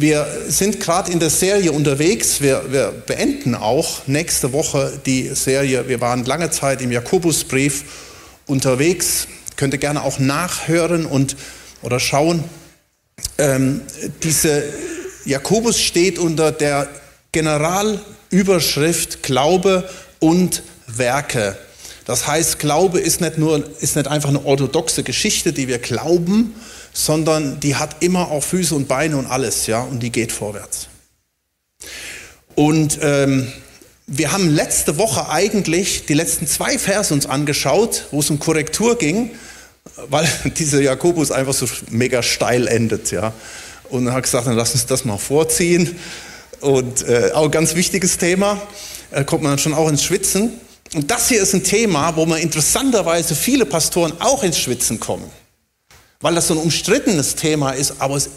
wir sind gerade in der Serie unterwegs. Wir, wir, beenden auch nächste Woche die Serie. Wir waren lange Zeit im Jakobusbrief unterwegs. Könnt ihr gerne auch nachhören und oder schauen. Ähm, diese Jakobus steht unter der Generalüberschrift Glaube und Werke. Das heißt, Glaube ist nicht nur ist nicht einfach eine orthodoxe Geschichte, die wir glauben, sondern die hat immer auch Füße und Beine und alles, ja, und die geht vorwärts. Und ähm, wir haben letzte Woche eigentlich die letzten zwei Verse uns angeschaut, wo es um Korrektur ging, weil dieser Jakobus einfach so mega steil endet, ja. Und dann hat gesagt, dann lass uns das mal vorziehen. Und äh, auch ein ganz wichtiges Thema, da kommt man dann schon auch ins Schwitzen. Und das hier ist ein Thema, wo man interessanterweise viele Pastoren auch ins Schwitzen kommen weil das so ein umstrittenes Thema ist, aber es,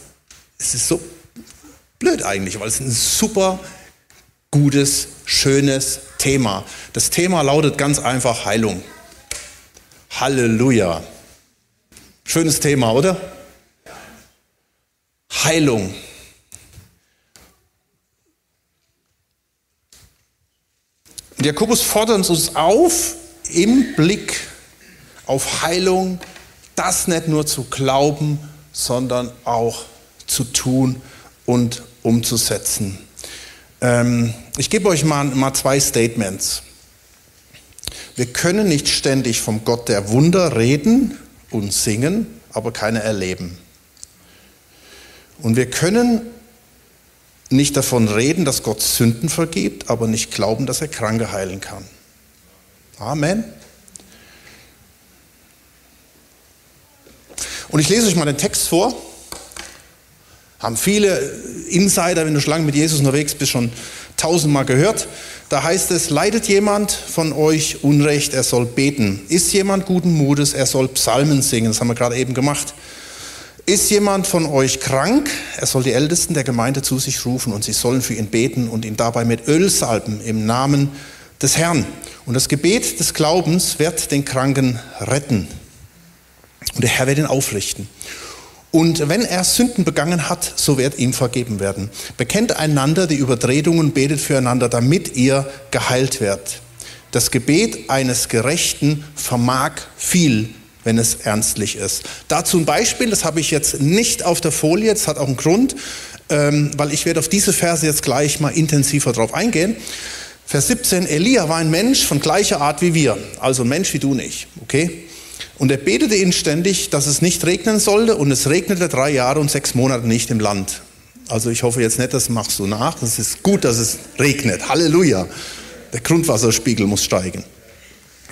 es ist so blöd eigentlich, weil es ein super gutes, schönes Thema. Das Thema lautet ganz einfach Heilung. Halleluja. Schönes Thema, oder? Heilung. Und Jakobus fordert uns auf, im Blick auf Heilung das nicht nur zu glauben, sondern auch zu tun und umzusetzen. Ähm, ich gebe euch mal, mal zwei Statements. Wir können nicht ständig vom Gott der Wunder reden und singen, aber keine erleben. Und wir können nicht davon reden, dass Gott Sünden vergibt, aber nicht glauben, dass er Kranke heilen kann. Amen. Und ich lese euch mal den Text vor. Haben viele Insider, wenn du schon lange mit Jesus unterwegs bist, schon tausendmal gehört. Da heißt es, leidet jemand von euch Unrecht, er soll beten. Ist jemand guten Mutes, er soll Psalmen singen. Das haben wir gerade eben gemacht. Ist jemand von euch krank, er soll die Ältesten der Gemeinde zu sich rufen und sie sollen für ihn beten und ihn dabei mit Öl salben im Namen des Herrn. Und das Gebet des Glaubens wird den Kranken retten. Und der Herr wird ihn aufrichten. Und wenn er Sünden begangen hat, so wird ihm vergeben werden. Bekennt einander die Übertretungen, betet füreinander, damit ihr geheilt werdet. Das Gebet eines Gerechten vermag viel, wenn es ernstlich ist. Dazu ein Beispiel, das habe ich jetzt nicht auf der Folie, das hat auch einen Grund, ähm, weil ich werde auf diese Verse jetzt gleich mal intensiver drauf eingehen. Vers 17, Elia war ein Mensch von gleicher Art wie wir, also ein Mensch wie du nicht, okay? Und er betete inständig, dass es nicht regnen sollte, und es regnete drei Jahre und sechs Monate nicht im Land. Also ich hoffe jetzt nicht, das machst du nach. Das ist gut, dass es regnet. Halleluja. Der Grundwasserspiegel muss steigen.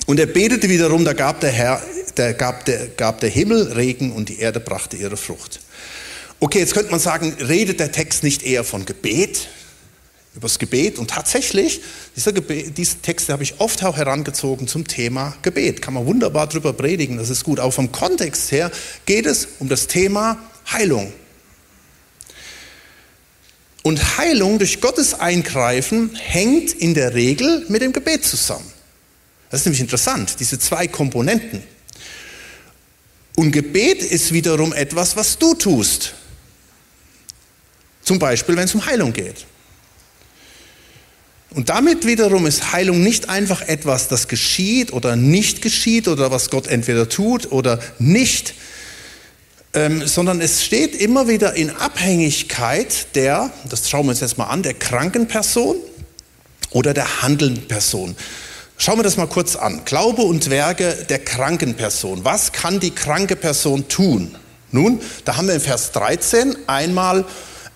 Und er betete wiederum, da gab der Herr, der gab der, gab der Himmel Regen und die Erde brachte ihre Frucht. Okay, jetzt könnte man sagen, redet der Text nicht eher von Gebet? Übers Gebet. Und tatsächlich, dieser, Gebet, diese Texte habe ich oft auch herangezogen zum Thema Gebet. Kann man wunderbar drüber predigen, das ist gut. Auch vom Kontext her geht es um das Thema Heilung. Und Heilung durch Gottes Eingreifen hängt in der Regel mit dem Gebet zusammen. Das ist nämlich interessant, diese zwei Komponenten. Und Gebet ist wiederum etwas, was du tust. Zum Beispiel, wenn es um Heilung geht. Und damit wiederum ist Heilung nicht einfach etwas, das geschieht oder nicht geschieht oder was Gott entweder tut oder nicht, ähm, sondern es steht immer wieder in Abhängigkeit der, das schauen wir uns jetzt mal an, der kranken Person oder der handelnden Person. Schauen wir das mal kurz an. Glaube und Werke der kranken Person. Was kann die kranke Person tun? Nun, da haben wir in Vers 13 einmal,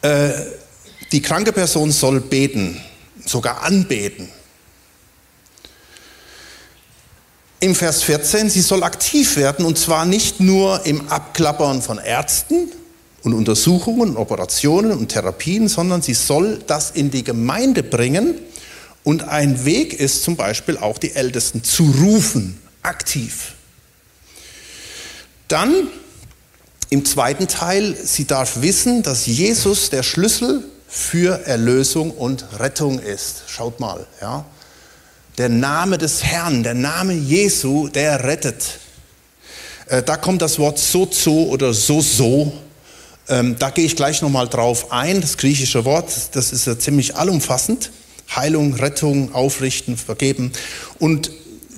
äh, die kranke Person soll beten sogar anbeten. Im Vers 14, sie soll aktiv werden und zwar nicht nur im Abklappern von Ärzten und Untersuchungen, Operationen und Therapien, sondern sie soll das in die Gemeinde bringen und ein Weg ist zum Beispiel auch die Ältesten zu rufen, aktiv. Dann im zweiten Teil, sie darf wissen, dass Jesus der Schlüssel für Erlösung und Rettung ist. Schaut mal, ja. Der Name des Herrn, der Name Jesu, der rettet. Äh, da kommt das Wort sozo oder so so Ähm, da gehe ich gleich nochmal drauf ein. Das griechische Wort, das ist ja ziemlich allumfassend. Heilung, Rettung, Aufrichten, Vergeben. Und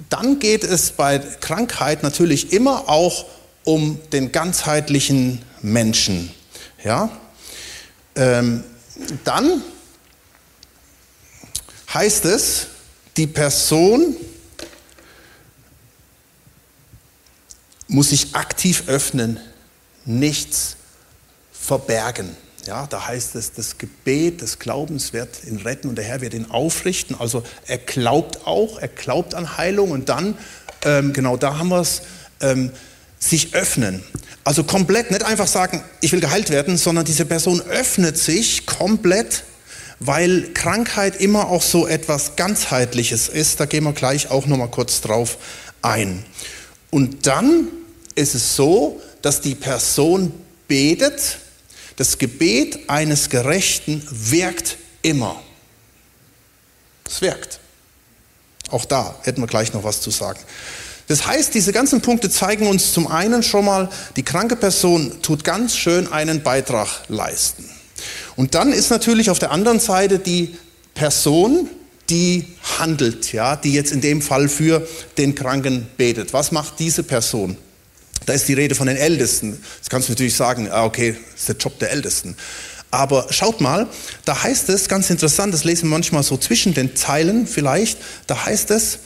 dann geht es bei Krankheit natürlich immer auch um den ganzheitlichen Menschen. Ja? Ähm, dann heißt es, die Person muss sich aktiv öffnen, nichts verbergen. Ja, da heißt es, das Gebet des Glaubens wird ihn retten und der Herr wird ihn aufrichten. Also er glaubt auch, er glaubt an Heilung und dann, ähm, genau da haben wir es, ähm, sich öffnen. Also komplett, nicht einfach sagen, ich will geheilt werden, sondern diese Person öffnet sich komplett, weil Krankheit immer auch so etwas ganzheitliches ist. Da gehen wir gleich auch nochmal kurz drauf ein. Und dann ist es so, dass die Person betet das Gebet eines Gerechten wirkt immer. Es wirkt. Auch da hätten wir gleich noch was zu sagen. Das heißt, diese ganzen Punkte zeigen uns zum einen schon mal, die kranke Person tut ganz schön einen Beitrag leisten. Und dann ist natürlich auf der anderen Seite die Person, die handelt, ja, die jetzt in dem Fall für den Kranken betet. Was macht diese Person? Da ist die Rede von den Ältesten. Jetzt kannst du natürlich sagen, ah, okay, das ist der Job der Ältesten. Aber schaut mal, da heißt es, ganz interessant, das lesen wir manchmal so zwischen den Zeilen vielleicht, da heißt es,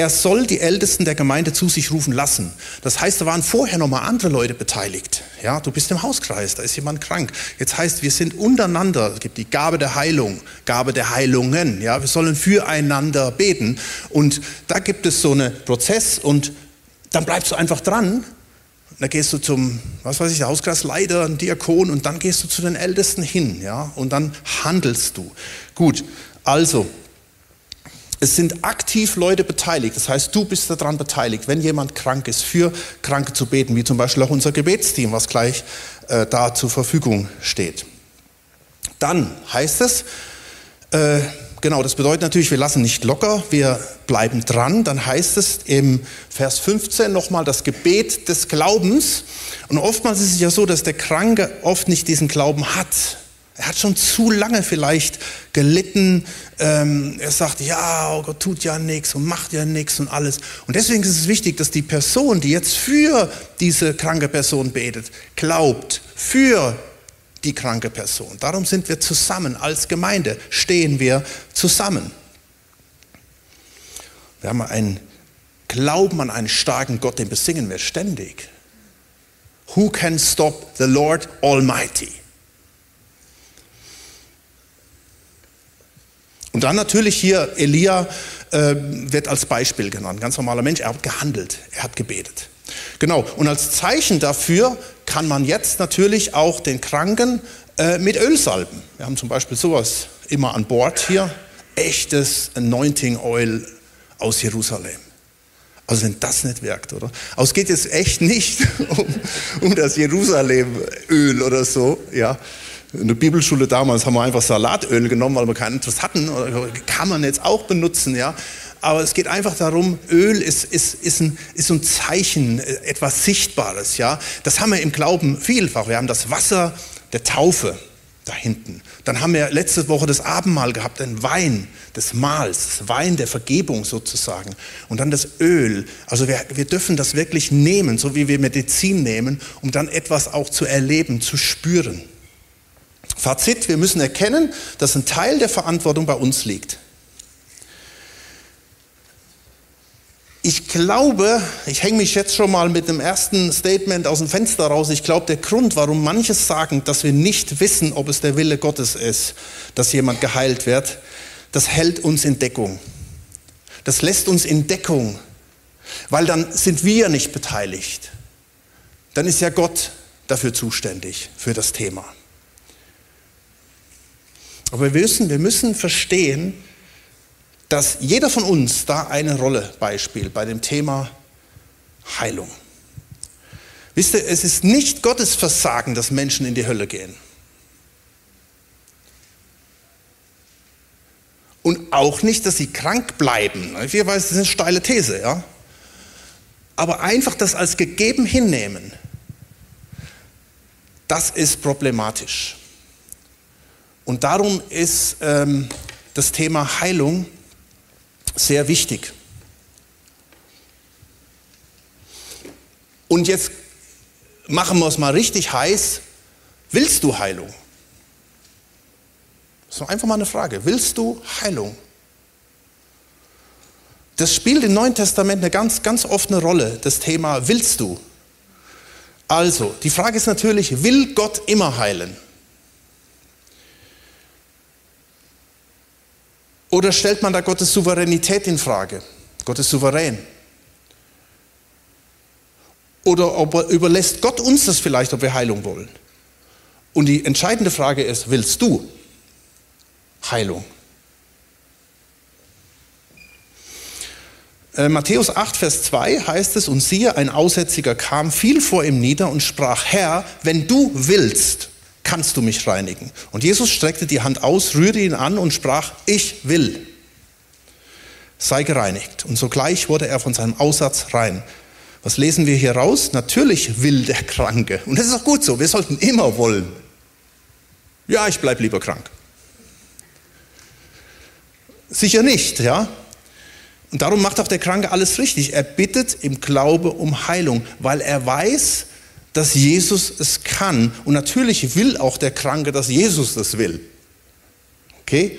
er soll die Ältesten der Gemeinde zu sich rufen lassen. Das heißt, da waren vorher noch mal andere Leute beteiligt. Ja, du bist im Hauskreis, da ist jemand krank. Jetzt heißt, wir sind untereinander. Es gibt die Gabe der Heilung, Gabe der Heilungen. Ja, wir sollen füreinander beten. Und da gibt es so einen Prozess und dann bleibst du einfach dran da gehst du zum, was weiß ich, Hauskreisleiter, Diakon und dann gehst du zu den Ältesten hin, ja, und dann handelst du. Gut, also, es sind aktiv Leute beteiligt, das heißt, du bist daran beteiligt, wenn jemand krank ist, für Kranke zu beten, wie zum Beispiel auch unser Gebetsteam, was gleich äh, da zur Verfügung steht. Dann heißt es, äh, genau, das bedeutet natürlich, wir lassen nicht locker, wir bleiben dran. Dann heißt es im Vers 15 nochmal das Gebet des Glaubens. Und oftmals ist es ja so, dass der Kranke oft nicht diesen Glauben hat. Er hat schon zu lange vielleicht gelitten. Ähm, er sagt, ja, oh Gott tut ja nichts und macht ja nichts und alles. Und deswegen ist es wichtig, dass die Person, die jetzt für diese kranke Person betet, glaubt, für die kranke Person. Darum sind wir zusammen als Gemeinde, stehen wir zusammen. Wir haben einen Glauben an einen starken Gott, den besingen wir ständig. Who can stop the Lord Almighty? Und dann natürlich hier Elia äh, wird als Beispiel genannt. Ganz normaler Mensch, er hat gehandelt, er hat gebetet. Genau, und als Zeichen dafür kann man jetzt natürlich auch den Kranken äh, mit Öl salben. Wir haben zum Beispiel sowas immer an Bord hier, echtes Anointing Oil aus Jerusalem. Also wenn das nicht wirkt, oder? Aber es geht jetzt echt nicht um, um das Jerusalemöl oder so, ja. In der Bibelschule damals haben wir einfach Salatöl genommen, weil wir keinen Interesse hatten. Kann man jetzt auch benutzen, ja. Aber es geht einfach darum, Öl ist, ist, ist, ein, ist ein Zeichen, äh, etwas Sichtbares. Ja? Das haben wir im Glauben vielfach. Wir haben das Wasser der Taufe da hinten. Dann haben wir letzte Woche das Abendmahl gehabt, den Wein des Mahls, das Wein der Vergebung sozusagen. Und dann das Öl. Also wir, wir dürfen das wirklich nehmen, so wie wir Medizin nehmen, um dann etwas auch zu erleben, zu spüren. Fazit, wir müssen erkennen, dass ein Teil der Verantwortung bei uns liegt. Ich glaube, ich hänge mich jetzt schon mal mit dem ersten Statement aus dem Fenster raus. Ich glaube, der Grund, warum manches sagen, dass wir nicht wissen, ob es der Wille Gottes ist, dass jemand geheilt wird, das hält uns in Deckung. Das lässt uns in Deckung, weil dann sind wir nicht beteiligt. Dann ist ja Gott dafür zuständig, für das Thema. Aber wir müssen, wir müssen verstehen, dass jeder von uns da eine Rolle beispielt bei dem Thema Heilung. Wisst ihr, es ist nicht Gottes Versagen, dass Menschen in die Hölle gehen. Und auch nicht, dass sie krank bleiben. Ich weiß, das ist eine steile These, ja. Aber einfach das als gegeben hinnehmen, Das ist problematisch. Und darum ist ähm, das Thema Heilung sehr wichtig. Und jetzt machen wir es mal richtig heiß. Willst du Heilung? Das ist einfach mal eine Frage. Willst du Heilung? Das spielt im Neuen Testament eine ganz, ganz oft eine Rolle, das Thema willst du? Also, die Frage ist natürlich, will Gott immer heilen? Oder stellt man da Gottes Souveränität in Frage? Gott ist souverän. Oder überlässt Gott uns das vielleicht, ob wir Heilung wollen? Und die entscheidende Frage ist, willst du Heilung? Äh, Matthäus 8, Vers 2 heißt es, und siehe, ein Aussätziger kam, fiel vor ihm nieder und sprach, Herr, wenn du willst, kannst du mich reinigen. Und Jesus streckte die Hand aus, rührte ihn an und sprach, ich will. Sei gereinigt. Und sogleich wurde er von seinem Aussatz rein. Was lesen wir hier raus? Natürlich will der Kranke. Und das ist auch gut so. Wir sollten immer wollen. Ja, ich bleibe lieber krank. Sicher nicht, ja. Und darum macht auch der Kranke alles richtig. Er bittet im Glaube um Heilung, weil er weiß, dass Jesus es kann. Und natürlich will auch der Kranke, dass Jesus das will. Okay?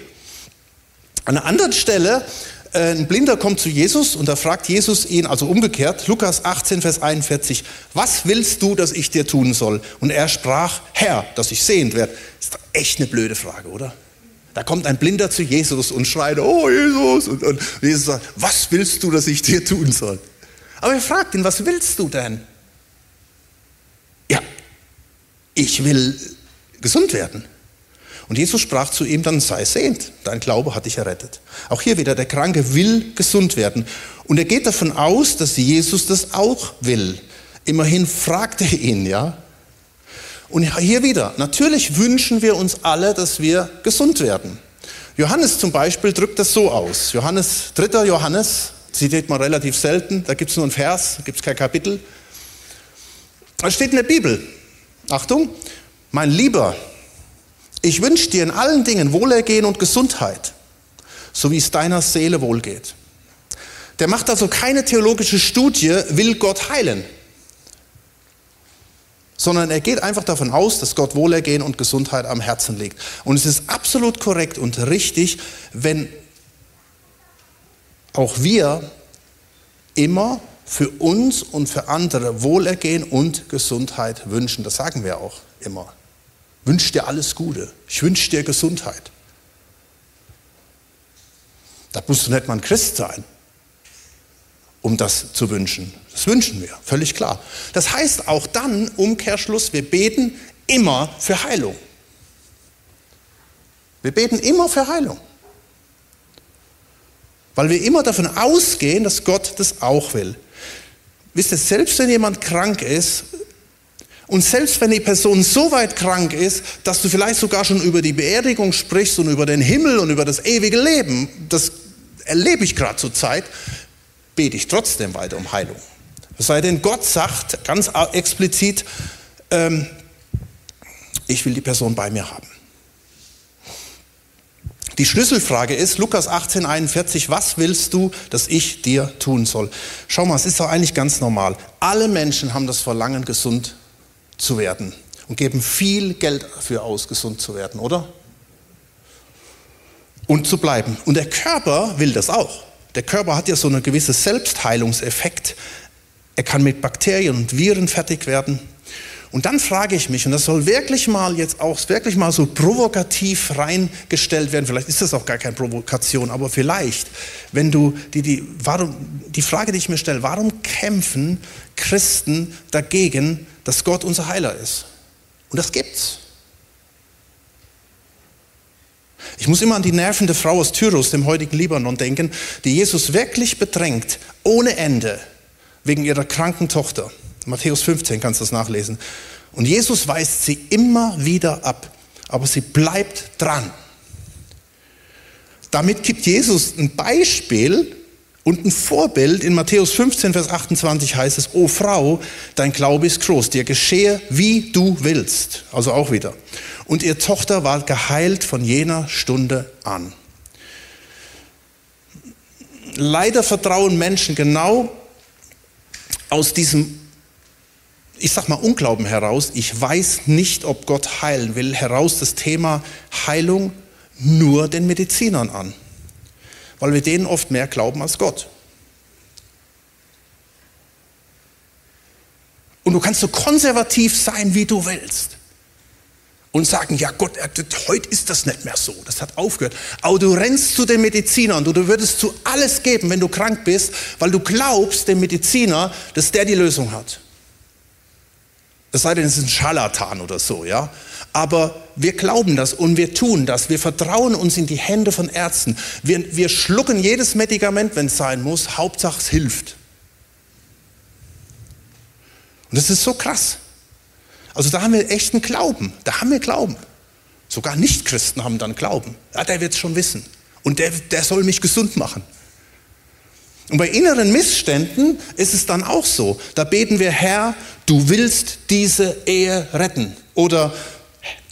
An einer anderen Stelle äh, ein Blinder kommt zu Jesus und da fragt Jesus ihn, also umgekehrt, Lukas 18, Vers 41, was willst du, dass ich dir tun soll? Und er sprach, Herr, dass ich sehend werde. Ist doch echt eine blöde Frage, oder? Da kommt ein Blinder zu Jesus und schreit, oh Jesus. Und, und Jesus sagt, was willst du, dass ich dir tun soll? Aber er fragt ihn, was willst du denn? Ja, ich will gesund werden. Und Jesus sprach zu ihm, dann sei sehend, dein Glaube hat dich errettet. Auch hier wieder, der Kranke will gesund werden. Und er geht davon aus, dass Jesus das auch will. Immerhin fragt er ihn, ja. Und hier wieder, natürlich wünschen wir uns alle, dass wir gesund werden. Johannes zum Beispiel drückt das so aus. Johannes, 3. Johannes, zitiert man relativ selten, da gibt es nur einen Vers, gibt es kein Kapitel. Da steht in der Bibel, Achtung, mein Lieber, ich wünsche dir in allen Dingen Wohlergehen und Gesundheit, so wie es deiner Seele wohlgeht. Der macht also keine theologische Studie, will Gott heilen, sondern er geht einfach davon aus, dass Gott Wohlergehen und Gesundheit am Herzen liegt. Und es ist absolut korrekt und richtig, wenn auch wir immer für uns und für andere Wohlergehen und Gesundheit wünschen. Das sagen wir auch immer wünsche dir alles Gute. Ich wünsche dir Gesundheit. Da musst du nicht mal ein Christ sein, um das zu wünschen. Das wünschen wir, völlig klar. Das heißt auch dann, Umkehrschluss, wir beten immer für Heilung. Wir beten immer für Heilung. Weil wir immer davon ausgehen, dass Gott das auch will. Wisst ihr, selbst wenn jemand krank ist, und selbst wenn die Person so weit krank ist, dass du vielleicht sogar schon über die Beerdigung sprichst und über den Himmel und über das ewige Leben, das erlebe ich gerade zur Zeit, bete ich trotzdem weiter um Heilung. Es sei denn, Gott sagt ganz explizit, ähm, ich will die Person bei mir haben. Die Schlüsselfrage ist, Lukas 18, 41, was willst du, dass ich dir tun soll? Schau mal, es ist doch eigentlich ganz normal. Alle Menschen haben das Verlangen, gesund zu werden und geben viel Geld dafür aus, gesund zu werden, oder? Und zu bleiben. Und der Körper will das auch. Der Körper hat ja so einen gewissen Selbstheilungseffekt. Er kann mit Bakterien und Viren fertig werden. Und dann frage ich mich, und das soll wirklich mal jetzt auch wirklich mal so provokativ reingestellt werden, vielleicht ist das auch gar keine Provokation, aber vielleicht, wenn du die, die, warum, die Frage, die ich mir stelle, warum kämpfen Christen dagegen, dass Gott unser Heiler ist? Und das gibt's. Ich muss immer an die nervende Frau aus Tyrus, dem heutigen Libanon, denken, die Jesus wirklich bedrängt, ohne Ende, wegen ihrer kranken Tochter. Matthäus 15 kannst du das nachlesen. Und Jesus weist sie immer wieder ab, aber sie bleibt dran. Damit gibt Jesus ein Beispiel Und ein Vorbild in Matthäus 15, Vers 28 heißt es, O Frau, dein Glaube ist groß, dir geschehe, wie du willst. Also auch wieder. Und ihr Tochter war geheilt von jener Stunde an. Leider vertrauen Menschen genau aus diesem, ich sag mal, Unglauben heraus, ich weiß nicht, ob Gott heilen will, heraus das Thema Heilung nur den Medizinern an weil wir denen oft mehr glauben als Gott. Und du kannst so konservativ sein, wie du willst. Und sagen, ja Gott, heute ist das nicht mehr so, das hat aufgehört. Aber du rennst zu den Medizinern und du würdest zu alles geben, wenn du krank bist, weil du glaubst dem Mediziner, dass der die Lösung hat. Es sei denn, es ist ein Scharlatan oder so, ja. Aber wir glauben das und wir tun das. Wir vertrauen uns in die Hände von Ärzten. Wir, wir schlucken jedes Medikament, wenn es sein muss. Hauptsache es hilft. Und das ist so krass. Also da haben wir echten Glauben. Da haben wir Glauben. Sogar Nichtchristen haben dann Glauben. Ja, der wird es schon wissen. Und der, der soll mich gesund machen. Und bei inneren Missständen ist es dann auch so. Da beten wir, Herr, du willst diese Ehe retten. Oder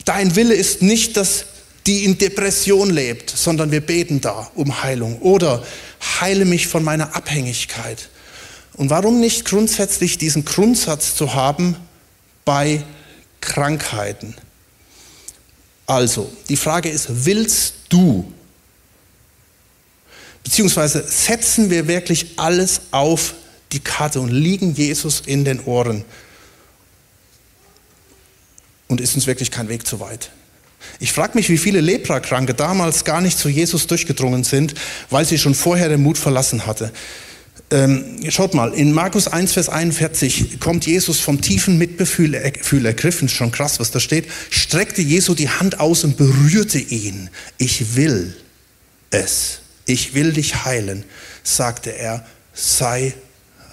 dein Wille ist nicht, dass die in Depression lebt, sondern wir beten da um Heilung. Oder heile mich von meiner Abhängigkeit. Und warum nicht grundsätzlich diesen Grundsatz zu haben bei Krankheiten? Also, die Frage ist, willst du Beziehungsweise setzen wir wirklich alles auf die Karte und liegen Jesus in den Ohren. Und ist uns wirklich kein Weg zu weit. Ich frage mich, wie viele Leprakranke damals gar nicht zu Jesus durchgedrungen sind, weil sie schon vorher den Mut verlassen hatte. Ähm, schaut mal, in Markus 1, Vers 41 kommt Jesus vom tiefen Mitgefühl ergriffen, schon krass, was da steht, streckte Jesu die Hand aus und berührte ihn. Ich will es ich will dich heilen, sagte er, sei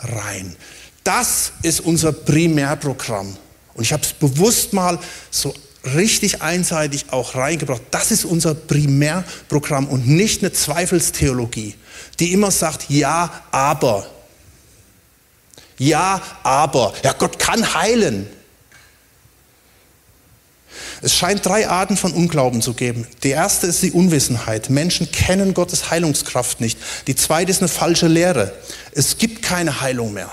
rein. Das ist unser Primärprogramm. Und ich habe es bewusst mal so richtig einseitig auch reingebracht. Das ist unser Primärprogramm und nicht eine Zweifelstheologie, die immer sagt, ja, aber. Ja, aber. Ja, Gott kann heilen. Es scheint drei Arten von Unglauben zu geben. Die erste ist die Unwissenheit. Menschen kennen Gottes Heilungskraft nicht. Die zweite ist eine falsche Lehre. Es gibt keine Heilung mehr.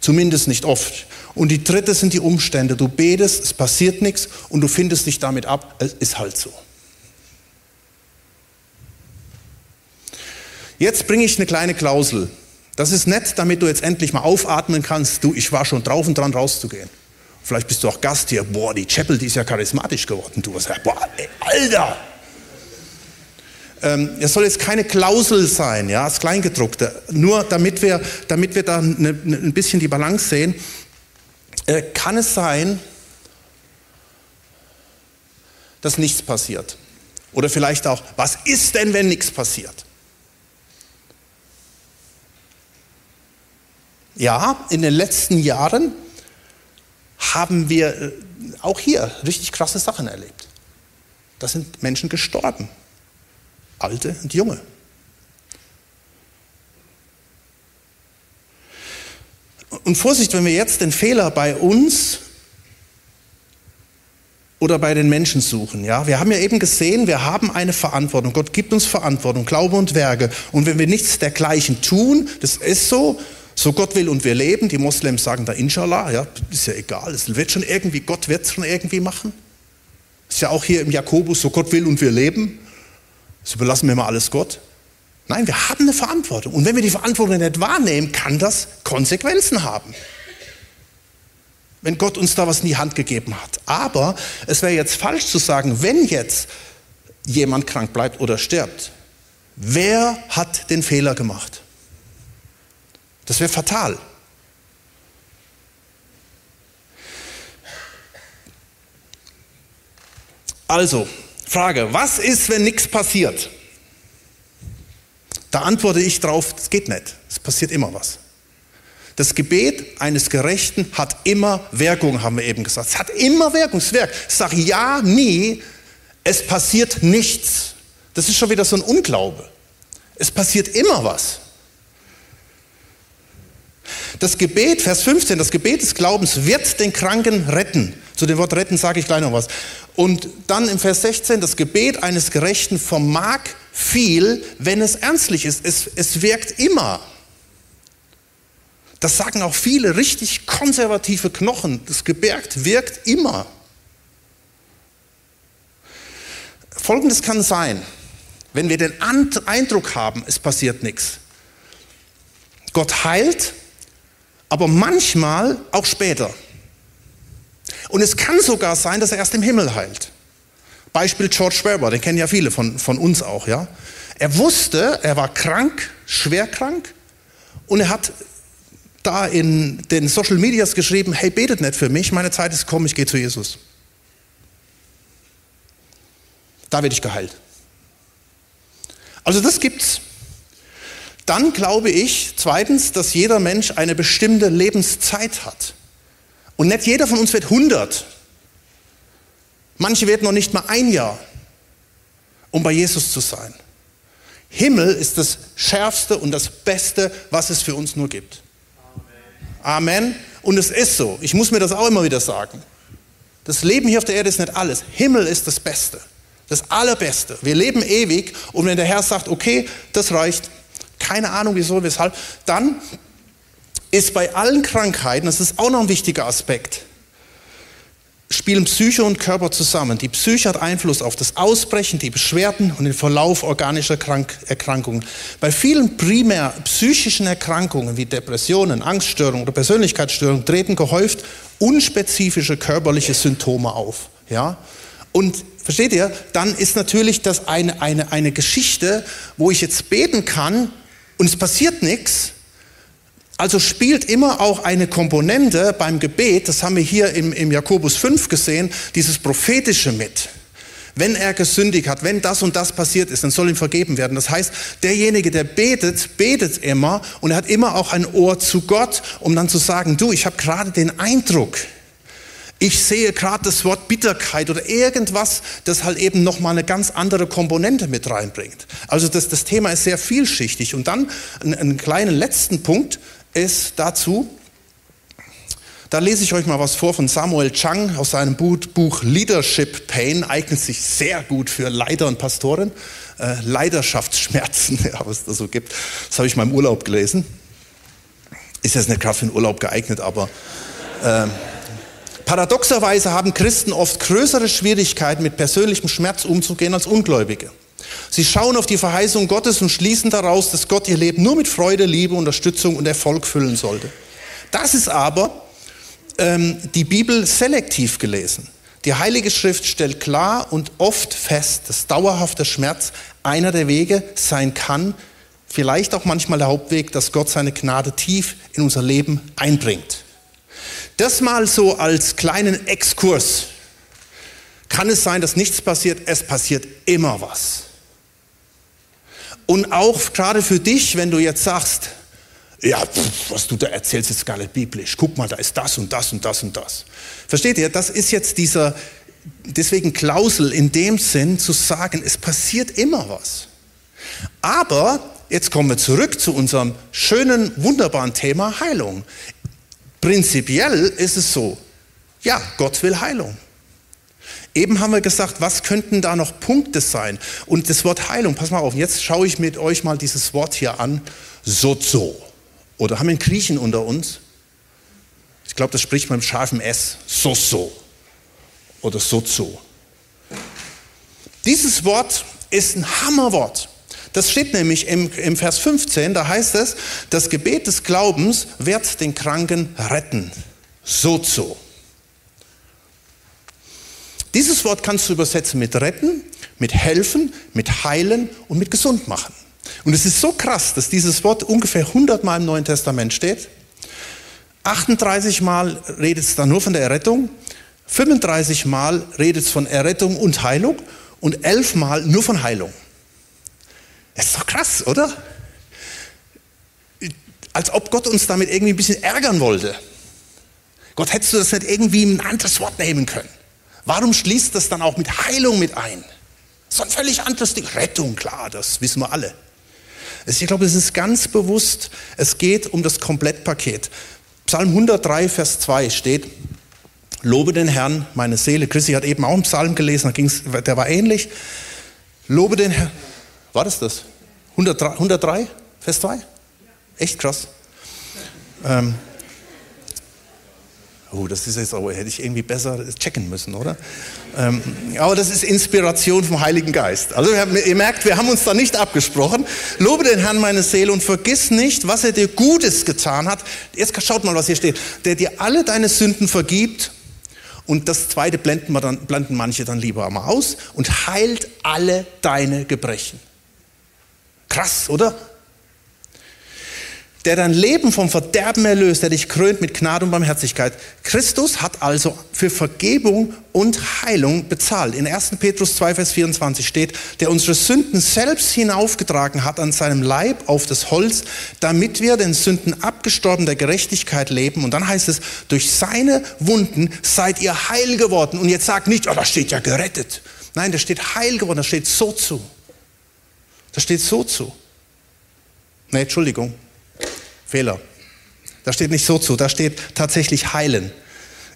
Zumindest nicht oft. Und die dritte sind die Umstände. Du betest, es passiert nichts und du findest dich damit ab. Es ist halt so. Jetzt bringe ich eine kleine Klausel. Das ist nett, damit du jetzt endlich mal aufatmen kannst. Du, ich war schon drauf und dran rauszugehen. Vielleicht bist du auch Gast hier. Boah, die Chapel, die ist ja charismatisch geworden. Du hast gesagt, boah, ey, Alter! Ähm, es soll jetzt keine Klausel sein, ja, das Kleingedruckte. Nur damit wir, damit wir da eine, eine, ein bisschen die Balance sehen, äh, kann es sein, dass nichts passiert. Oder vielleicht auch, was ist denn, wenn nichts passiert? Ja, in den letzten Jahren haben wir äh, auch hier richtig krasse Sachen erlebt. Da sind Menschen gestorben, alte und junge. Und Vorsicht, wenn wir jetzt den Fehler bei uns oder bei den Menschen suchen. Ja, wir haben ja eben gesehen, wir haben eine Verantwortung. Gott gibt uns Verantwortung, Glaube und Werke. Und wenn wir nichts dergleichen tun, das ist so, so Gott will und wir leben. Die Moslems sagen da Inshallah, ja, ist ja egal. Es wird schon irgendwie, Gott wird es schon irgendwie machen. Ist ja auch hier im Jakobus, so Gott will und wir leben. So überlassen wir mal alles Gott. Nein, wir haben eine Verantwortung. Und wenn wir die Verantwortung nicht wahrnehmen, kann das Konsequenzen haben. Wenn Gott uns da was in die Hand gegeben hat. Aber es wäre jetzt falsch zu sagen, wenn jetzt jemand krank bleibt oder stirbt, wer hat den Fehler gemacht? Das wäre fatal. Also, Frage, was ist, wenn nichts passiert? Da antworte ich drauf, es geht nicht. Es passiert immer was. Das Gebet eines Gerechten hat immer Wirkung, haben wir eben gesagt. Es hat immer Wirkungswerk. Ich sage ja, nie, es passiert nichts. Das ist schon wieder so ein Unglaube. Es passiert immer was. Das Gebet, Vers 15, das Gebet des Glaubens wird den Kranken retten. Zu dem Wort retten sage ich gleich noch was. Und dann im Vers 16, das Gebet eines Gerechten vermag viel, wenn es ernstlich ist. Es, es wirkt immer. Das sagen auch viele richtig konservative Knochen. Das Gebet wirkt immer. Folgendes kann sein, wenn wir den Eindruck haben, es passiert nichts. Gott heilt, aber manchmal auch später. Und es kann sogar sein, dass er erst im Himmel heilt. Beispiel George Werber, den kennen ja viele von, von uns auch, ja. Er wusste, er war krank, schwer krank, und er hat da in den Social Medias geschrieben, hey, betet nicht für mich, meine Zeit ist gekommen, ich gehe zu Jesus. Da werde ich geheilt. Also das gibt's. Dann glaube ich zweitens, dass jeder Mensch eine bestimmte Lebenszeit hat. Und nicht jeder von uns wird 100. Manche werden noch nicht mal ein Jahr, um bei Jesus zu sein. Himmel ist das Schärfste und das Beste, was es für uns nur gibt. Amen. Und es ist so. Ich muss mir das auch immer wieder sagen. Das Leben hier auf der Erde ist nicht alles. Himmel ist das Beste. Das Allerbeste. Wir leben ewig und wenn der Herr sagt, okay, das reicht, keine Ahnung wieso, weshalb, dann ist bei allen Krankheiten, das ist auch noch ein wichtiger Aspekt, spielen Psyche und Körper zusammen. Die Psyche hat Einfluss auf das Ausbrechen, die Beschwerden und den Verlauf organischer Krank Erkrankungen. Bei vielen primär psychischen Erkrankungen wie Depressionen, Angststörungen oder Persönlichkeitsstörungen treten gehäuft unspezifische körperliche Symptome auf. Ja? Und versteht ihr, dann ist natürlich das eine, eine, eine Geschichte, wo ich jetzt beten kann und es passiert nichts, also spielt immer auch eine Komponente beim Gebet, das haben wir hier im, im Jakobus 5 gesehen, dieses prophetische mit. Wenn er gesündigt hat, wenn das und das passiert ist, dann soll ihm vergeben werden. Das heißt, derjenige, der betet, betet immer und er hat immer auch ein Ohr zu Gott, um dann zu sagen, du, ich habe gerade den Eindruck, ich sehe gerade das Wort Bitterkeit oder irgendwas, das halt eben nochmal eine ganz andere Komponente mit reinbringt. Also das, das Thema ist sehr vielschichtig. Und dann einen, einen kleinen letzten Punkt, ist dazu, da lese ich euch mal was vor von Samuel Chang aus seinem Buch Leadership Pain, eignet sich sehr gut für Leiter und Pastoren. Äh, Leidenschaftsschmerzen, ja, was es da so gibt. Das habe ich mal im Urlaub gelesen. Ist jetzt nicht gerade für den Urlaub geeignet, aber äh, paradoxerweise haben Christen oft größere Schwierigkeiten, mit persönlichem Schmerz umzugehen als Ungläubige. Sie schauen auf die Verheißung Gottes und schließen daraus, dass Gott ihr Leben nur mit Freude, Liebe, Unterstützung und Erfolg füllen sollte. Das ist aber ähm, die Bibel selektiv gelesen. Die Heilige Schrift stellt klar und oft fest, dass dauerhafter Schmerz einer der Wege sein kann, vielleicht auch manchmal der Hauptweg, dass Gott seine Gnade tief in unser Leben einbringt. Das mal so als kleinen Exkurs. Kann es sein, dass nichts passiert? Es passiert immer was. Und auch gerade für dich, wenn du jetzt sagst, ja, was du da erzählst, ist gar nicht biblisch. Guck mal, da ist das und das und das und das. Versteht ihr? Das ist jetzt dieser, deswegen Klausel in dem Sinn zu sagen, es passiert immer was. Aber jetzt kommen wir zurück zu unserem schönen, wunderbaren Thema Heilung. Prinzipiell ist es so, ja, Gott will Heilung. Eben haben wir gesagt, was könnten da noch Punkte sein? Und das Wort Heilung, pass mal auf, jetzt schaue ich mit euch mal dieses Wort hier an, sozo. Oder haben wir einen Griechen unter uns? Ich glaube, das spricht man mit scharfem S, soso oder sozo. Dieses Wort ist ein Hammerwort. Das steht nämlich im, im, Vers 15, da heißt es, das Gebet des Glaubens wird den Kranken retten. Sozo. Dieses Wort kannst du übersetzen mit retten, mit helfen, mit heilen und mit gesund machen. Und es ist so krass, dass dieses Wort ungefähr 100 Mal im Neuen Testament steht. 38 Mal redet es da nur von der Errettung, 35 Mal redet es von Errettung und Heilung und 11 Mal nur von Heilung. Das ist doch krass, oder? Als ob Gott uns damit irgendwie ein bisschen ärgern wollte. Gott, hättest du das nicht irgendwie ein anderes Wort nehmen können? Warum schließt das dann auch mit Heilung mit ein? So ein völlig anderes Ding. Rettung, klar, das wissen wir alle. Ich glaube, es ist ganz bewusst, es geht um das Komplettpaket. Psalm 103, Vers 2 steht, Lobe den Herrn, meine Seele. Chrissy hat eben auch einen Psalm gelesen, der war ähnlich. Lobe den Herrn. War das das? 103, 103 Vers 2? Echt krass. Ähm, oh, das ist jetzt aber, hätte ich irgendwie besser checken müssen, oder? Ähm, aber das ist Inspiration vom Heiligen Geist. Also ihr merkt, wir haben uns da nicht abgesprochen. Lobe den Herrn meine Seele und vergiss nicht, was er dir Gutes getan hat. Jetzt schaut mal, was hier steht. Der dir alle deine Sünden vergibt und das zweite blenden, dann, blenden manche dann lieber einmal aus und heilt alle deine Gebrechen. Krass, oder? der dein Leben vom Verderben erlöst, der dich krönt mit Gnade und Barmherzigkeit. Christus hat also für Vergebung und Heilung bezahlt. In 1. Petrus 2, Vers 24 steht, der unsere Sünden selbst hinaufgetragen hat an seinem Leib auf das Holz, damit wir den Sünden abgestorben der Gerechtigkeit leben. Und dann heißt es, durch seine Wunden seid ihr heil geworden. Und jetzt sagt nicht, oh, da steht ja gerettet. Nein, da steht heil geworden, da steht so zu. Da steht so zu. Nee, Entschuldigung, Fehler. Da steht nicht so zu, da steht tatsächlich heilen.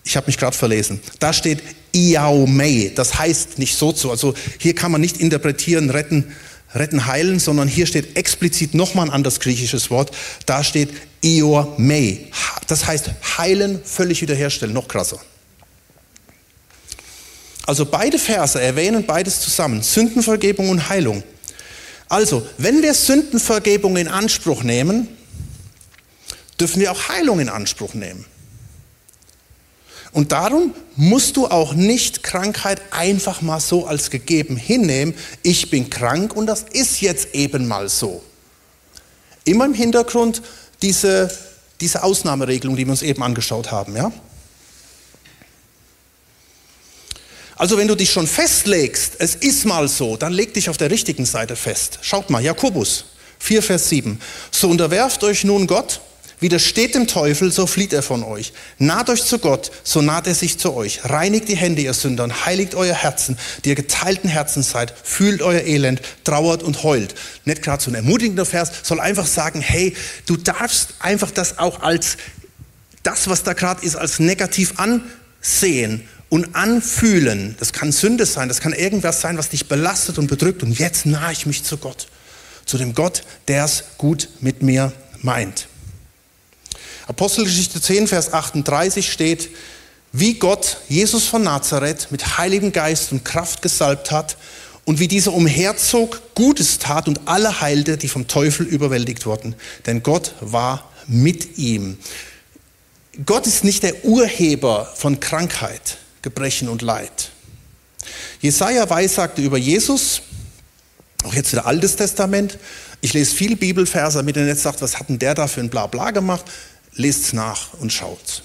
Ich habe mich gerade verlesen. Da steht Iaumei, das heißt nicht so zu. Also hier kann man nicht interpretieren, retten, retten, heilen, sondern hier steht explizit nochmal ein anderes griechisches Wort. Da steht Iomei. Das heißt heilen, völlig wiederherstellen, noch krasser. Also beide Verse erwähnen beides zusammen, Sündenvergebung und Heilung. Also, wenn wir Sündenvergebung in Anspruch nehmen, dürfen wir auch Heilung in Anspruch nehmen. Und darum musst du auch nicht Krankheit einfach mal so als gegeben hinnehmen. Ich bin krank und das ist jetzt eben mal so. Immer im Hintergrund diese, diese Ausnahmeregelung, die wir uns eben angeschaut haben. Ja? Also wenn du dich schon festlegst, es ist mal so, dann leg dich auf der richtigen Seite fest. Schaut mal, Jakobus 4, Vers 7. So unterwerft euch nun Gott Widersteht dem Teufel, so flieht er von euch. Naht euch zu Gott, so naht er sich zu euch. Reinigt die Hände, ihr Sünder, und heiligt euer Herzen, die ihr geteilten Herzen seid. Fühlt euer Elend, trauert und heult. Nicht gerade so ein ermutigender Vers, soll einfach sagen, hey, du darfst einfach das auch als das, was da gerade ist, als negativ ansehen und anfühlen. Das kann Sünde sein, das kann irgendwas sein, was dich belastet und bedrückt. Und jetzt nahe ich mich zu Gott. Zu dem Gott, der es gut mit mir meint. Apostelgeschichte 10, Vers 38 steht, wie Gott Jesus von Nazareth mit Heiligen Geist und Kraft gesalbt hat und wie dieser umherzog, Gutes tat und alle heilte, die vom Teufel überwältigt wurden. Denn Gott war mit ihm. Gott ist nicht der Urheber von Krankheit, Gebrechen und Leid. Jesaja weissagte über Jesus, auch jetzt wieder Altes Testament. Ich lese viel Bibelverse, damit ihr nicht sagt, was hat denn der da für ein Blabla gemacht? lest nach und schaut.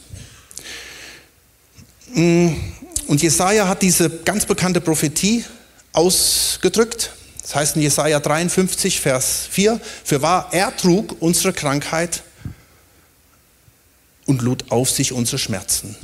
Mm, und Jesaja hat diese ganz bekannte Prophetie ausgedrückt. Das heißt in Jesaja 53, Vers 4: Für wahr, er trug unsere Krankheit und lud auf sich unsere Schmerzen.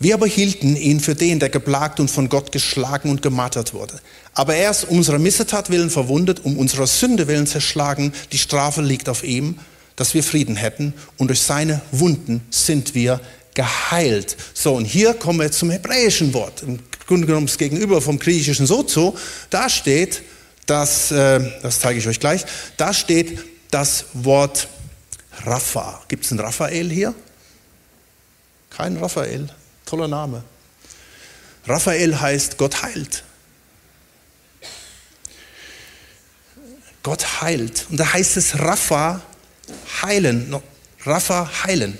Wir aber hielten ihn für den, der geplagt und von Gott geschlagen und gemartert wurde. Aber er ist um unserer Missetat willen verwundet, um unserer Sünde willen zerschlagen. Die Strafe liegt auf ihm dass wir Frieden hätten und durch seine Wunden sind wir geheilt. So, und hier kommen wir zum hebräischen Wort. Im Grunde genommen das Gegenüber vom griechischen Sozo. Da steht, das, äh, das zeige ich euch gleich, da steht das Wort Rapha. Gibt es einen Raphael hier? Kein Raphael. Toller Name. Raphael heißt Gott heilt. Gott heilt. Und da heißt es Rapha heilen, Rafa heilen,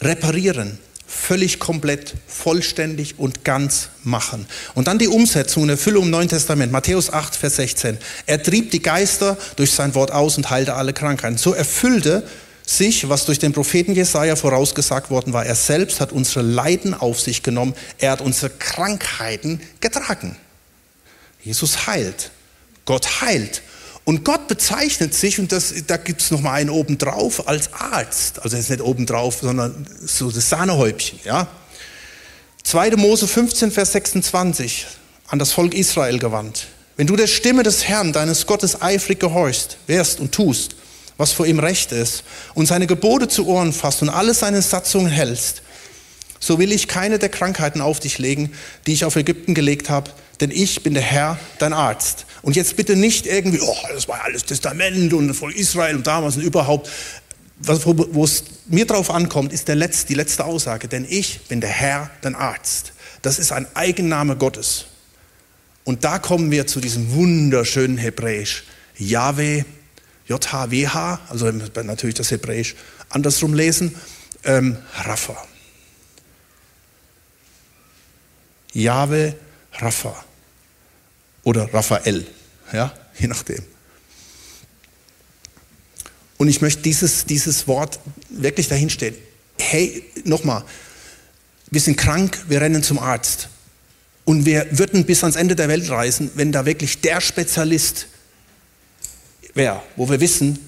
reparieren, völlig komplett, vollständig und ganz machen. Und dann die Umsetzung und Erfüllung im Neuen Testament, Matthäus 8, Vers 16. Er trieb die Geister durch sein Wort aus und heilte alle Krankheiten. So erfüllte sich, was durch den Propheten Jesaja vorausgesagt worden war. Er selbst hat unsere Leiden auf sich genommen. Er hat unsere Krankheiten getragen. Jesus heilt. Gott heilt. Und Gott bezeichnet sich, und das, da gibt es nochmal einen obendrauf, als Arzt. Also jetzt nicht obendrauf, sondern so das Sahnehäubchen. Ja? 2. Mose 15, Vers 26, an das Volk Israel gewandt. Wenn du der Stimme des Herrn, deines Gottes, eifrig gehorchst, wärst und tust, was vor ihm recht ist, und seine Gebote zu Ohren fasst und alle seine Satzungen hältst, so will ich keine der Krankheiten auf dich legen, die ich auf Ägypten gelegt habe, denn ich bin der Herr, dein Arzt. Und jetzt bitte nicht irgendwie, oh, das war alles Testament und voll Israel und damals und überhaupt. Wo es mir drauf ankommt, ist der letzte, die letzte Aussage, denn ich bin der Herr, dein Arzt. Das ist ein Eigenname Gottes. Und da kommen wir zu diesem wunderschönen Hebräisch. Yahweh, J-H-W-H, also natürlich das Hebräisch andersrum lesen, ähm, Rapha. Jahwe Rapha oder Raphael, ja, je nachdem. Und ich möchte dieses, dieses Wort wirklich dahinstellen. Hey, nochmal, wir sind krank, wir rennen zum Arzt. Und wir würden bis ans Ende der Welt reisen, wenn da wirklich der Spezialist wäre, wo wir wissen,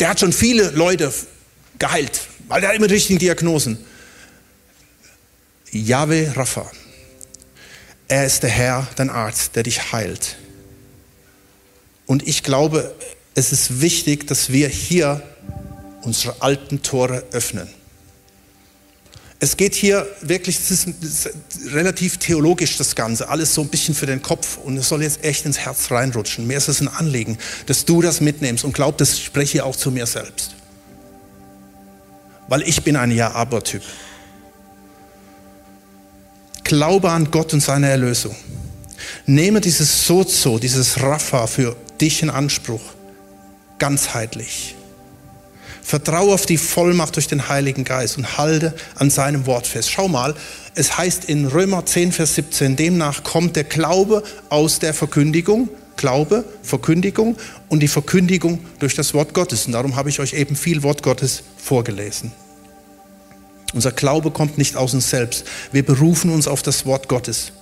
der hat schon viele Leute geheilt, weil der hat immer die richtigen Diagnosen. Yahweh Rapha. Er ist der Herr, dein Arzt, der dich heilt. Und ich glaube, es ist wichtig, dass wir hier unsere alten Tore öffnen. Es geht hier wirklich, es ist, relativ theologisch das Ganze, alles so ein bisschen für den Kopf und es soll jetzt echt ins Herz reinrutschen. Mir ist es ein Anliegen, dass du das mitnimmst und glaub, das spreche ich auch zu mir selbst. Weil ich bin ein Ja-Aber-Typ. Glaube an Gott und seine Erlösung. Nehme dieses Sozo, dieses Rapha für dich in Anspruch, ganzheitlich. Vertraue auf die Vollmacht durch den Heiligen Geist und halte an seinem Wort fest. Schau mal, es heißt in Römer 10, Vers 17, demnach kommt der Glaube aus der Verkündigung, Glaube, Verkündigung und die Verkündigung durch das Wort Gottes. Und darum habe ich euch eben viel Wort Gottes vorgelesen. Unser Glaube kommt nicht aus uns selbst. Wir berufen uns auf das Wort Gottes.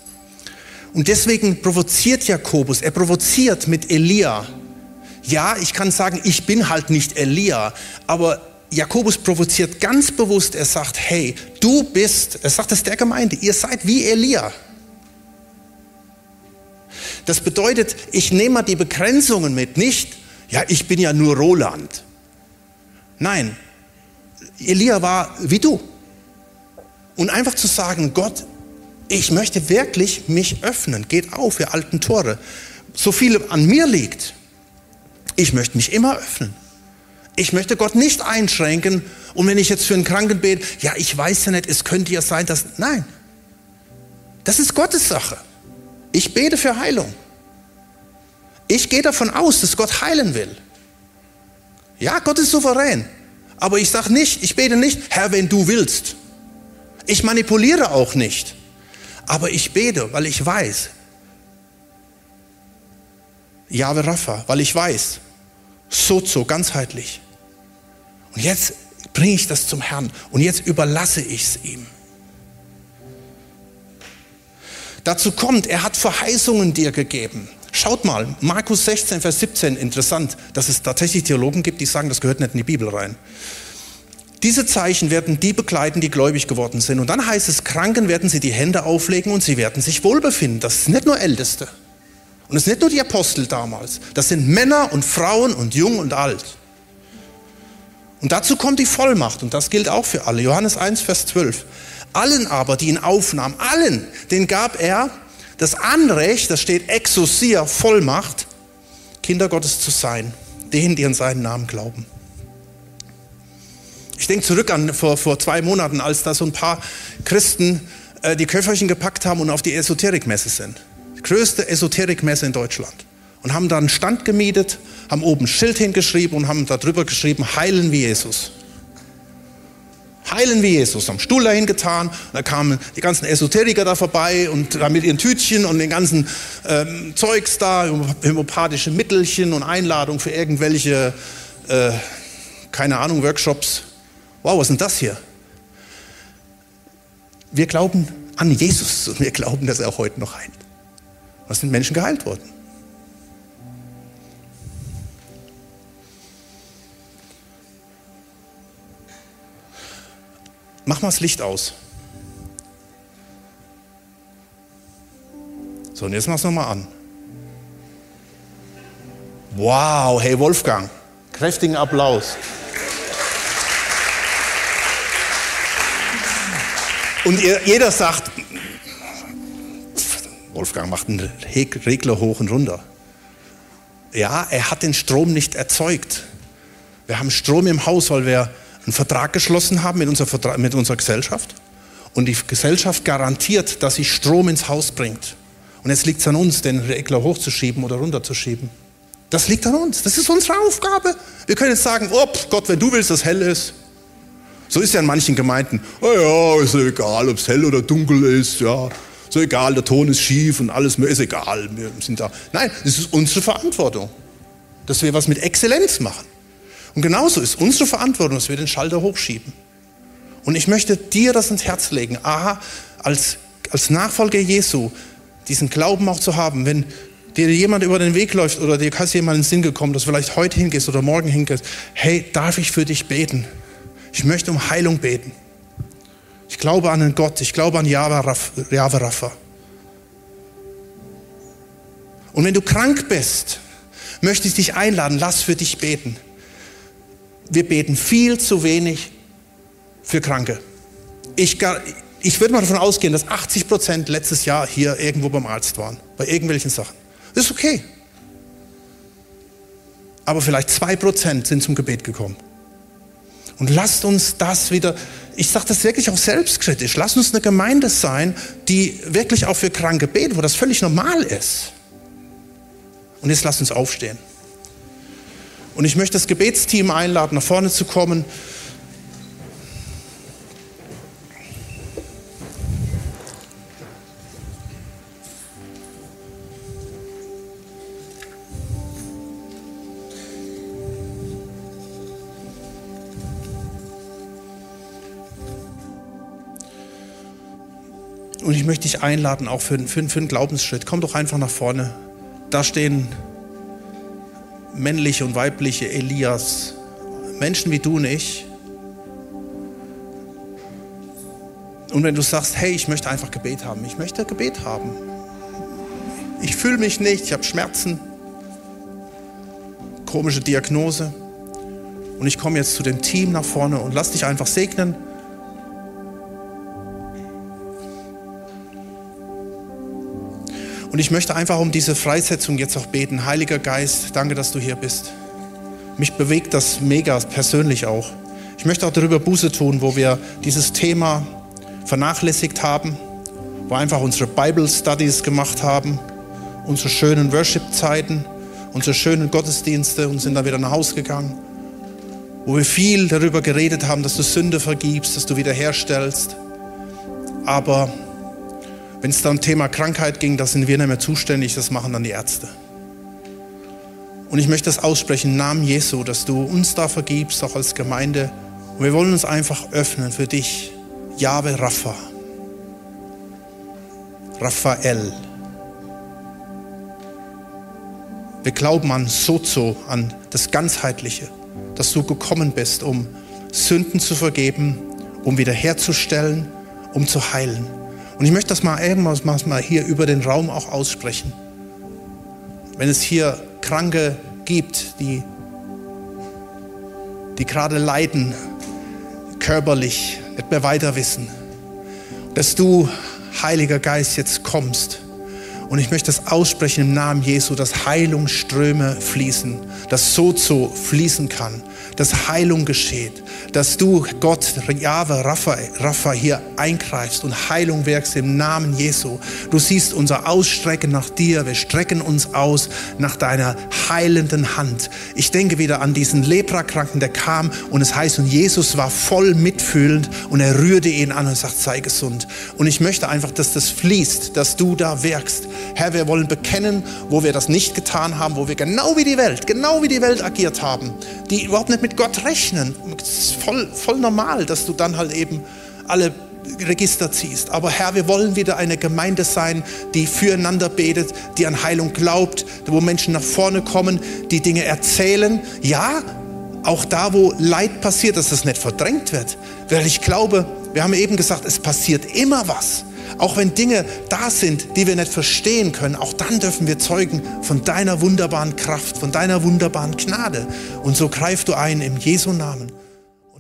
Und deswegen provoziert Jakobus, er provoziert mit Elia, ja, ich kann sagen, ich bin halt nicht Elia, aber Jakobus provoziert ganz bewusst, er sagt, hey, du bist, er sagt es der Gemeinde, ihr seid wie Elia. Das bedeutet, ich nehme mal die Begrenzungen mit, nicht, ja, ich bin ja nur Roland. Nein, Elia war wie du. Und einfach zu sagen, Gott, ich möchte wirklich mich öffnen, geht auf, ihr alten Tore. So viel an mir liegt, ich möchte mich immer öffnen. Ich möchte Gott nicht einschränken. Und wenn ich jetzt für einen Kranken bete, ja, ich weiß ja nicht, es könnte ja sein, dass. Nein. Das ist Gottes Sache. Ich bete für Heilung. Ich gehe davon aus, dass Gott heilen will. Ja, Gott ist souverän. Aber ich sage nicht, ich bete nicht, Herr, wenn du willst. Ich manipuliere auch nicht. Aber ich bete, weil ich weiß. Jahwe Rapha, weil ich weiß, Sozo, ganzheitlich. Und jetzt bringe ich das zum Herrn und jetzt überlasse ich es ihm. Dazu kommt, er hat Verheißungen dir gegeben. Schaut mal, Markus 16, Vers 17, interessant, dass es tatsächlich Theologen gibt, die sagen, das gehört nicht in die Bibel rein. Diese Zeichen werden die begleiten, die gläubig geworden sind. Und dann heißt es, Kranken werden sie die Hände auflegen und sie werden sich wohlbefinden. Das ist nicht nur Älteste. Und es sind nicht nur die Apostel damals, das sind Männer und Frauen und jung und alt. Und dazu kommt die Vollmacht und das gilt auch für alle. Johannes 1, Vers 12. Allen aber, die ihn aufnahmen, allen, den gab er das Anrecht, das steht Exousia, Vollmacht, Kinder Gottes zu sein, denen, die an seinen Namen glauben. Ich denke zurück an vor, vor zwei Monaten, als da so ein paar Christen äh, die Köfferchen gepackt haben und auf die Esoterikmesse sind größte Esoterikmesse in Deutschland und haben da einen Stand gemietet, haben oben ein Schild hingeschrieben und haben darüber geschrieben, heilen wie Jesus. Heilen wie Jesus, haben Stuhl dahin getan, da kamen die ganzen Esoteriker da vorbei und da mit ihren Tütchen und den ganzen ähm, Zeugs da, homöopathische Mittelchen und Einladungen für irgendwelche, äh, keine Ahnung, Workshops. Wow, was ist denn das hier? Wir glauben an Jesus und wir glauben, dass er auch heute noch heilt. Was sind Menschen geheilt worden? Mach mal das Licht aus. So, und jetzt mach es nochmal an. Wow, hey Wolfgang, kräftigen Applaus. Und jeder sagt, Wolfgang macht einen Regler hoch und runter. Ja, er hat den Strom nicht erzeugt. Wir haben Strom im Haus, weil wir einen Vertrag geschlossen haben mit unserer, mit unserer Gesellschaft. Und die Gesellschaft garantiert, dass sie Strom ins Haus bringt. Und jetzt liegt es an uns, den Regler hochzuschieben oder runterzuschieben. Das liegt an uns. Das ist unsere Aufgabe. Wir können jetzt sagen, oh Gott, wenn du willst, dass hell ist. So ist ja in manchen Gemeinden. Oh ja, ist egal, ob es hell oder dunkel ist. Ja, so egal, der Ton ist schief und alles, mir ist egal, wir sind da. Nein, es ist unsere Verantwortung, dass wir was mit Exzellenz machen. Und genauso ist unsere Verantwortung, dass wir den Schalter hochschieben. Und ich möchte dir das ins Herz legen, aha, als, als Nachfolger Jesu, diesen Glauben auch zu haben, wenn dir jemand über den Weg läuft oder dir ist jemand in den Sinn gekommen, dass du vielleicht heute hingehst oder morgen hingehst, hey, darf ich für dich beten? Ich möchte um Heilung beten. Ich glaube an einen Gott, ich glaube an Jahwe Rapha. Und wenn du krank bist, möchte ich dich einladen, lass für dich beten. Wir beten viel zu wenig für Kranke. Ich, ich würde mal davon ausgehen, dass 80 Prozent letztes Jahr hier irgendwo beim Arzt waren, bei irgendwelchen Sachen. Das ist okay. Aber vielleicht zwei Prozent sind zum Gebet gekommen. Und lasst uns das wieder, ich sage das wirklich auch selbstkritisch, lasst uns eine Gemeinde sein, die wirklich auch für Kranke betet, wo das völlig normal ist. Und jetzt lasst uns aufstehen. Und ich möchte das Gebetsteam einladen, nach vorne zu kommen. Und ich möchte dich einladen, auch für, für, für einen Glaubensschritt. Komm doch einfach nach vorne. Da stehen männliche und weibliche Elias, Menschen wie du und ich. Und wenn du sagst, hey, ich möchte einfach Gebet haben, ich möchte Gebet haben. Ich fühle mich nicht, ich habe Schmerzen, komische Diagnose. Und ich komme jetzt zu dem Team nach vorne und lass dich einfach segnen. Und ich möchte einfach um diese Freisetzung jetzt auch beten. Heiliger Geist, danke, dass du hier bist. Mich bewegt das mega persönlich auch. Ich möchte auch darüber Buße tun, wo wir dieses Thema vernachlässigt haben, wo einfach unsere Bible Studies gemacht haben, unsere schönen Worship-Zeiten, unsere schönen Gottesdienste und sind dann wieder nach Hause gegangen. Wo wir viel darüber geredet haben, dass du Sünde vergibst, dass du wiederherstellst. Aber wenn es dann um Thema Krankheit ging, da sind wir nicht mehr zuständig, das machen dann die Ärzte. Und ich möchte das aussprechen im Namen Jesu, dass du uns da vergibst, auch als Gemeinde. Und wir wollen uns einfach öffnen für dich. Jahwe Rapha. Raphael. Wir glauben an Sozo, an das Ganzheitliche, dass du gekommen bist, um Sünden zu vergeben, um wiederherzustellen, um zu heilen. Und ich möchte das mal irgendwas mal hier über den Raum auch aussprechen. Wenn es hier Kranke gibt, die, die gerade leiden, körperlich, nicht mehr weiter wissen, dass du, Heiliger Geist, jetzt kommst. Und ich möchte das aussprechen im Namen Jesu, dass Heilungsströme fließen, dass Sozo fließen kann, dass Heilung geschieht, dass du, Gott, Jahwe, Rapha, Rapha, hier eingreifst und Heilung wirkst im Namen Jesu. Du siehst unser Ausstrecken nach dir. Wir strecken uns aus nach deiner heilenden Hand. Ich denke wieder an diesen Leprakranken, der kam und es heißt, und Jesus war voll mitfühlend und er rührte ihn an und sagt, sei gesund. Und ich möchte einfach, dass das fließt, dass du da wirkst. Herr, wir wollen bekennen, wo wir das nicht getan haben, wo wir genau wie die Welt, genau wie die Welt agiert haben, die überhaupt nicht mit Gott rechnen voll, voll normal, dass du dann halt eben alle Register ziehst. Aber Herr, wir wollen wieder eine Gemeinde sein, die füreinander betet, die an Heilung glaubt, wo Menschen nach vorne kommen, die Dinge erzählen. Ja, auch da, wo Leid passiert, dass das nicht verdrängt wird. Weil ich glaube, wir haben eben gesagt, es passiert immer was. Auch wenn Dinge da sind, die wir nicht verstehen können, auch dann dürfen wir zeugen von deiner wunderbaren Kraft, von deiner wunderbaren Gnade. Und so greif du ein im Jesu Namen.